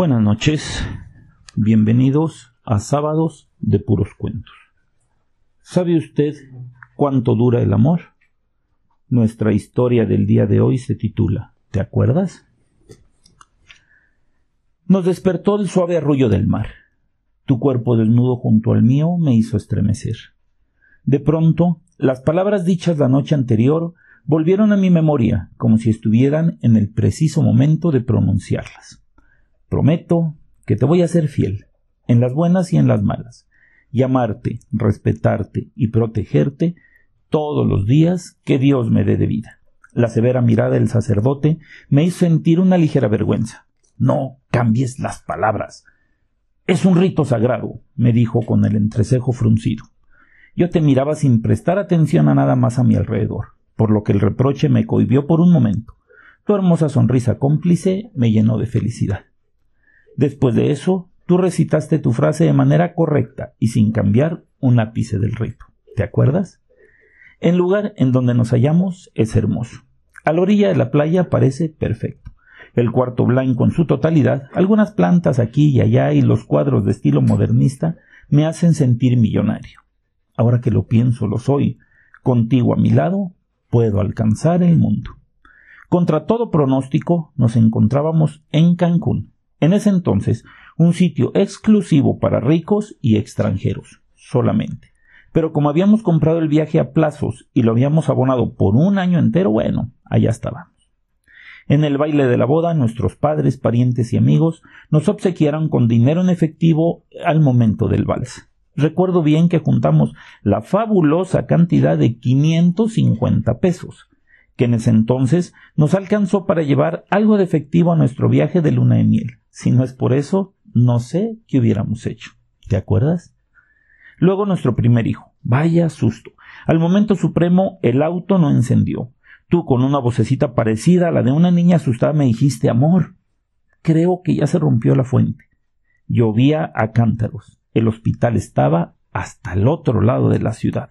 Buenas noches, bienvenidos a Sábados de Puros Cuentos. ¿Sabe usted cuánto dura el amor? Nuestra historia del día de hoy se titula ¿Te acuerdas? Nos despertó el suave arrullo del mar. Tu cuerpo desnudo junto al mío me hizo estremecer. De pronto, las palabras dichas la noche anterior volvieron a mi memoria como si estuvieran en el preciso momento de pronunciarlas. Prometo que te voy a ser fiel, en las buenas y en las malas, y amarte, respetarte y protegerte todos los días que Dios me dé de vida. La severa mirada del sacerdote me hizo sentir una ligera vergüenza. No cambies las palabras. Es un rito sagrado, me dijo con el entrecejo fruncido. Yo te miraba sin prestar atención a nada más a mi alrededor, por lo que el reproche me cohibió por un momento. Tu hermosa sonrisa cómplice me llenó de felicidad. Después de eso, tú recitaste tu frase de manera correcta y sin cambiar un ápice del rito. ¿Te acuerdas? El lugar en donde nos hallamos es hermoso. A la orilla de la playa parece perfecto. El cuarto blanco en su totalidad, algunas plantas aquí y allá y los cuadros de estilo modernista me hacen sentir millonario. Ahora que lo pienso, lo soy. Contigo a mi lado, puedo alcanzar el mundo. Contra todo pronóstico, nos encontrábamos en Cancún. En ese entonces, un sitio exclusivo para ricos y extranjeros, solamente. Pero como habíamos comprado el viaje a plazos y lo habíamos abonado por un año entero, bueno, allá estábamos. En el baile de la boda, nuestros padres, parientes y amigos nos obsequiaron con dinero en efectivo al momento del vals. Recuerdo bien que juntamos la fabulosa cantidad de 550 pesos, que en ese entonces nos alcanzó para llevar algo de efectivo a nuestro viaje de luna de miel. Si no es por eso, no sé qué hubiéramos hecho. ¿Te acuerdas? Luego nuestro primer hijo. Vaya susto. Al momento supremo el auto no encendió. Tú con una vocecita parecida a la de una niña asustada me dijiste amor. Creo que ya se rompió la fuente. Llovía a cántaros. El hospital estaba hasta el otro lado de la ciudad.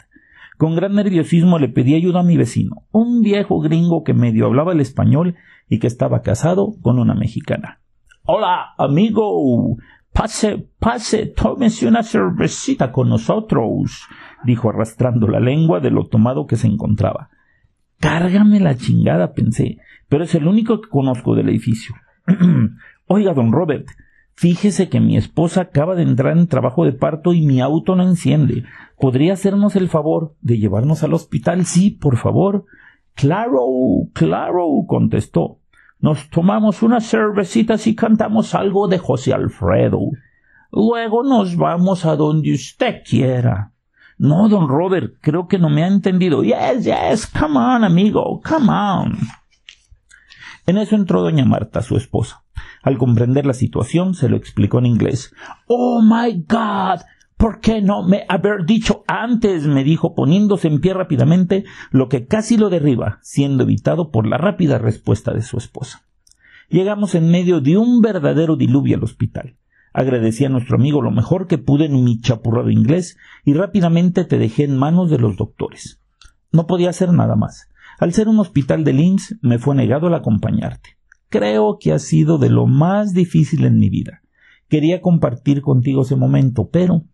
Con gran nerviosismo le pedí ayuda a mi vecino, un viejo gringo que medio hablaba el español y que estaba casado con una mexicana. Hola, amigo. Pase, pase, tómese una cervecita con nosotros, dijo arrastrando la lengua de lo tomado que se encontraba. Cárgame la chingada, pensé, pero es el único que conozco del edificio. Oiga, don Robert, fíjese que mi esposa acaba de entrar en trabajo de parto y mi auto no enciende. ¿Podría hacernos el favor de llevarnos al hospital? Sí, por favor. Claro, claro, contestó. Nos tomamos unas cervecitas y cantamos algo de José Alfredo. Luego nos vamos a donde usted quiera. No, don Robert, creo que no me ha entendido. Yes, yes, come on, amigo, come on. En eso entró doña Marta, su esposa. Al comprender la situación, se lo explicó en inglés. Oh my God. ¿Por qué no me haber dicho antes? me dijo poniéndose en pie rápidamente, lo que casi lo derriba, siendo evitado por la rápida respuesta de su esposa. Llegamos en medio de un verdadero diluvio al hospital. Agradecí a nuestro amigo lo mejor que pude en mi chapurrado inglés y rápidamente te dejé en manos de los doctores. No podía hacer nada más. Al ser un hospital de Linz me fue negado el acompañarte. Creo que ha sido de lo más difícil en mi vida. Quería compartir contigo ese momento, pero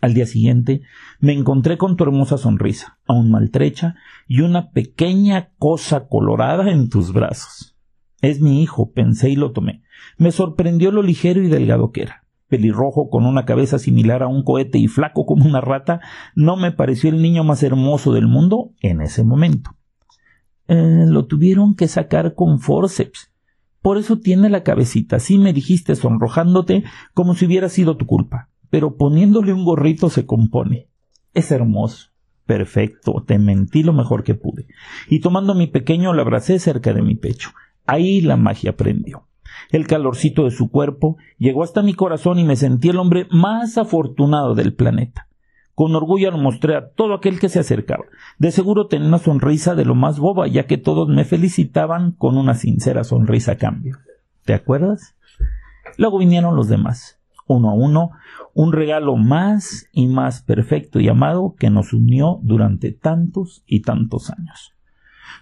al día siguiente me encontré con tu hermosa sonrisa, aún maltrecha, y una pequeña cosa colorada en tus brazos. Es mi hijo, pensé y lo tomé. Me sorprendió lo ligero y delgado que era. Pelirrojo con una cabeza similar a un cohete y flaco como una rata, no me pareció el niño más hermoso del mundo en ese momento. Eh, lo tuvieron que sacar con forceps. Por eso tiene la cabecita así, me dijiste sonrojándote como si hubiera sido tu culpa pero poniéndole un gorrito se compone. Es hermoso. Perfecto, te mentí lo mejor que pude. Y tomando mi pequeño lo abracé cerca de mi pecho. Ahí la magia prendió. El calorcito de su cuerpo llegó hasta mi corazón y me sentí el hombre más afortunado del planeta. Con orgullo lo mostré a todo aquel que se acercaba. De seguro tenía una sonrisa de lo más boba, ya que todos me felicitaban con una sincera sonrisa a cambio. ¿Te acuerdas? Luego vinieron los demás uno a uno, un regalo más y más perfecto y amado que nos unió durante tantos y tantos años.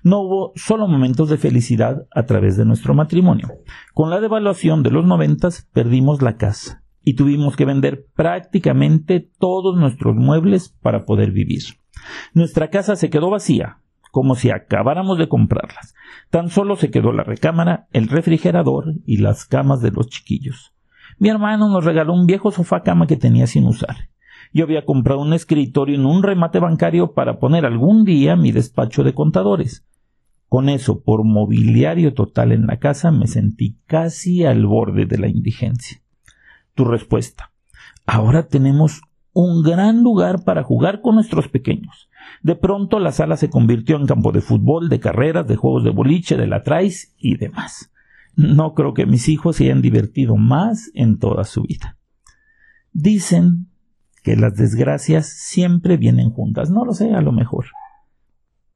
No hubo solo momentos de felicidad a través de nuestro matrimonio. Con la devaluación de los noventas perdimos la casa y tuvimos que vender prácticamente todos nuestros muebles para poder vivir. Nuestra casa se quedó vacía, como si acabáramos de comprarlas. Tan solo se quedó la recámara, el refrigerador y las camas de los chiquillos. Mi hermano nos regaló un viejo sofá cama que tenía sin usar. Yo había comprado un escritorio en un remate bancario para poner algún día mi despacho de contadores. Con eso, por mobiliario total en la casa, me sentí casi al borde de la indigencia. Tu respuesta. Ahora tenemos un gran lugar para jugar con nuestros pequeños. De pronto la sala se convirtió en campo de fútbol, de carreras, de juegos de boliche, de la trais y demás. No creo que mis hijos se hayan divertido más en toda su vida. Dicen que las desgracias siempre vienen juntas. No lo sé, a lo mejor.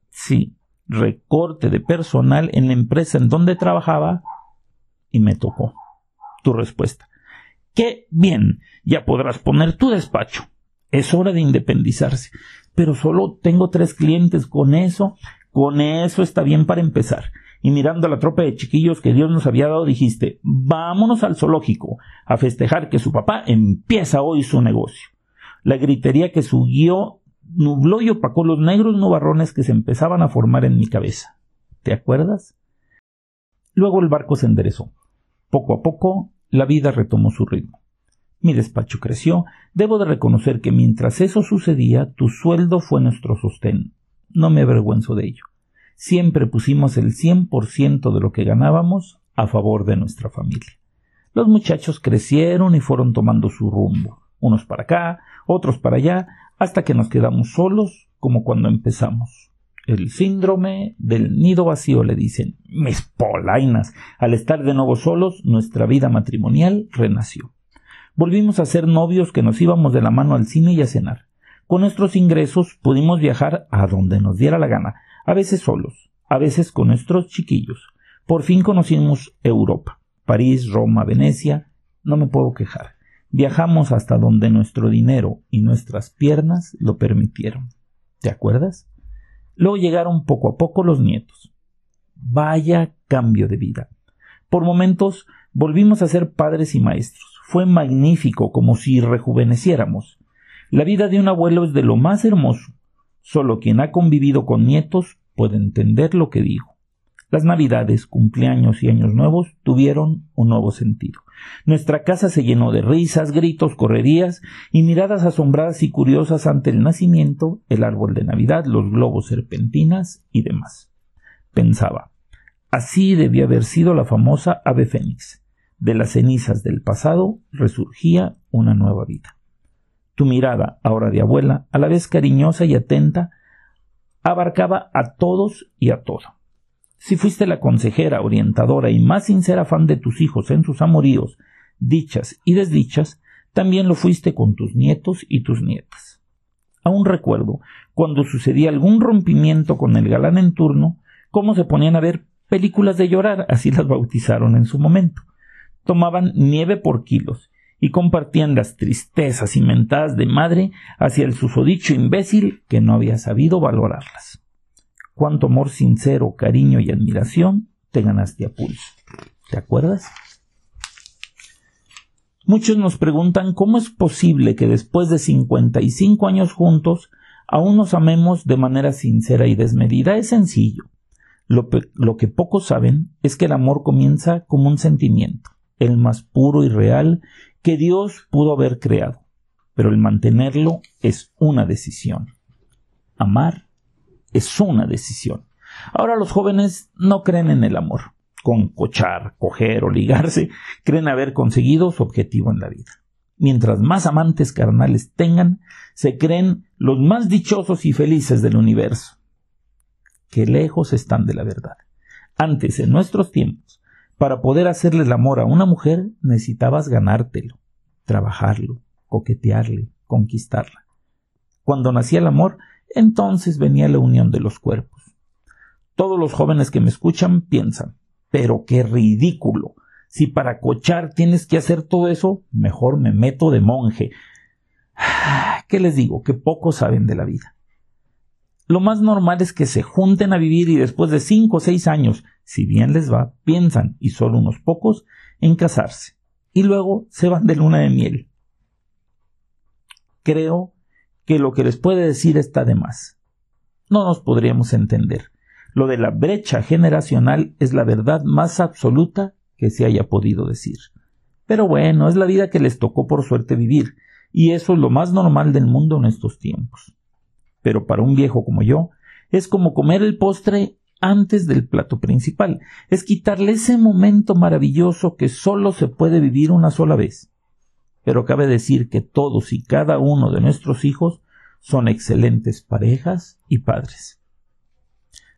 Sí, recorte de personal en la empresa en donde trabajaba y me tocó. Tu respuesta. Qué bien, ya podrás poner tu despacho. Es hora de independizarse. Pero solo tengo tres clientes. Con eso, con eso está bien para empezar. Y mirando a la tropa de chiquillos que Dios nos había dado, dijiste, vámonos al zoológico a festejar que su papá empieza hoy su negocio. La gritería que subió nubló y opacó los negros nubarrones que se empezaban a formar en mi cabeza. ¿Te acuerdas? Luego el barco se enderezó. Poco a poco, la vida retomó su ritmo. Mi despacho creció. Debo de reconocer que mientras eso sucedía, tu sueldo fue nuestro sostén. No me avergüenzo de ello. Siempre pusimos el cien por ciento de lo que ganábamos a favor de nuestra familia. Los muchachos crecieron y fueron tomando su rumbo, unos para acá, otros para allá, hasta que nos quedamos solos como cuando empezamos. El síndrome del nido vacío le dicen. Mis polainas. Al estar de nuevo solos, nuestra vida matrimonial renació. Volvimos a ser novios que nos íbamos de la mano al cine y a cenar. Con nuestros ingresos pudimos viajar a donde nos diera la gana, a veces solos, a veces con nuestros chiquillos. Por fin conocimos Europa, París, Roma, Venecia. No me puedo quejar. Viajamos hasta donde nuestro dinero y nuestras piernas lo permitieron. ¿Te acuerdas? Luego llegaron poco a poco los nietos. Vaya cambio de vida. Por momentos volvimos a ser padres y maestros. Fue magnífico, como si rejuveneciéramos. La vida de un abuelo es de lo más hermoso. Solo quien ha convivido con nietos puede entender lo que dijo. Las navidades, cumpleaños y años nuevos tuvieron un nuevo sentido. Nuestra casa se llenó de risas, gritos, correrías y miradas asombradas y curiosas ante el nacimiento, el árbol de Navidad, los globos serpentinas y demás. Pensaba, así debía haber sido la famosa ave fénix. De las cenizas del pasado resurgía una nueva vida. Tu mirada, ahora de abuela, a la vez cariñosa y atenta, abarcaba a todos y a todo. Si fuiste la consejera, orientadora y más sincera fan de tus hijos en sus amoríos, dichas y desdichas, también lo fuiste con tus nietos y tus nietas. Aún recuerdo, cuando sucedía algún rompimiento con el galán en turno, cómo se ponían a ver películas de llorar, así las bautizaron en su momento. Tomaban nieve por kilos y compartían las tristezas y mentadas de madre hacia el susodicho imbécil que no había sabido valorarlas cuánto amor sincero, cariño y admiración te ganaste a pulso. ¿Te acuerdas? Muchos nos preguntan cómo es posible que después de 55 años juntos aún nos amemos de manera sincera y desmedida. Es sencillo. Lo, lo, que pocos saben es que el amor comienza como un sentimiento, el más puro y real que Dios pudo haber creado, pero el mantenerlo es una decisión. Amar es una decisión. Ahora los jóvenes no creen en el amor. Con cochar, coger o ligarse, creen haber conseguido su objetivo en la vida. Mientras más amantes carnales tengan, se creen los más dichosos y felices del universo. Que lejos están de la verdad. Antes, en nuestros tiempos, para poder hacerle el amor a una mujer, necesitabas ganártelo, trabajarlo, coquetearle, conquistarla. Cuando nacía el amor, entonces venía la unión de los cuerpos. Todos los jóvenes que me escuchan piensan, pero qué ridículo. Si para cochar tienes que hacer todo eso, mejor me meto de monje. ¿Qué les digo? Que pocos saben de la vida. Lo más normal es que se junten a vivir y después de cinco o seis años, si bien les va, piensan, y solo unos pocos, en casarse. Y luego se van de luna de miel. Creo que lo que les puede decir está de más. No nos podríamos entender. Lo de la brecha generacional es la verdad más absoluta que se haya podido decir. Pero bueno, es la vida que les tocó por suerte vivir, y eso es lo más normal del mundo en estos tiempos. Pero para un viejo como yo, es como comer el postre antes del plato principal, es quitarle ese momento maravilloso que solo se puede vivir una sola vez. Pero cabe decir que todos y cada uno de nuestros hijos son excelentes parejas y padres.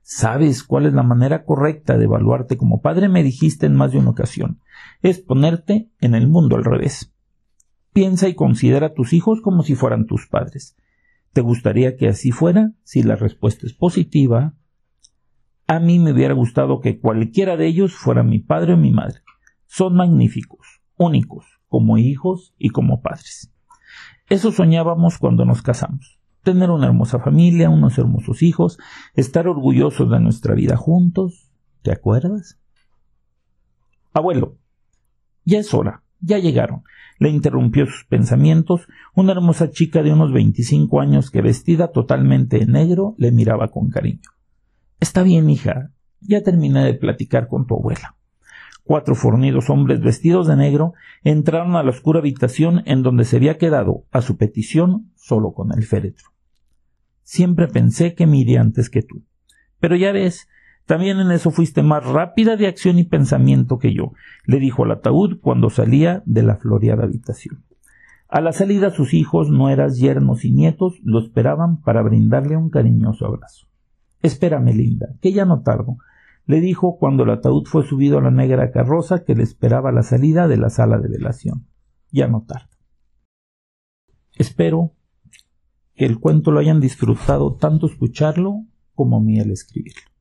¿Sabes cuál es la manera correcta de evaluarte como padre? Me dijiste en más de una ocasión. Es ponerte en el mundo al revés. Piensa y considera a tus hijos como si fueran tus padres. ¿Te gustaría que así fuera? Si la respuesta es positiva, a mí me hubiera gustado que cualquiera de ellos fuera mi padre o mi madre. Son magníficos, únicos, como hijos y como padres. Eso soñábamos cuando nos casamos tener una hermosa familia, unos hermosos hijos, estar orgullosos de nuestra vida juntos. ¿Te acuerdas? Abuelo, ya es hora, ya llegaron. Le interrumpió sus pensamientos una hermosa chica de unos veinticinco años que vestida totalmente en negro le miraba con cariño. Está bien, hija, ya terminé de platicar con tu abuela. Cuatro fornidos hombres vestidos de negro entraron a la oscura habitación en donde se había quedado, a su petición, solo con el féretro. Siempre pensé que me iría antes que tú. Pero ya ves, también en eso fuiste más rápida de acción y pensamiento que yo, le dijo al ataúd cuando salía de la floreada habitación. A la salida sus hijos, nueras, yernos y nietos lo esperaban para brindarle un cariñoso abrazo. Espérame, linda, que ya no tardo, le dijo cuando el ataúd fue subido a la negra carroza que le esperaba a la salida de la sala de velación. Ya no tardo. Espero que el cuento lo hayan disfrutado tanto escucharlo como a mí al escribirlo.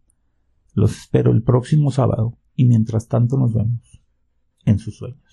Los espero el próximo sábado y mientras tanto nos vemos en su sueño.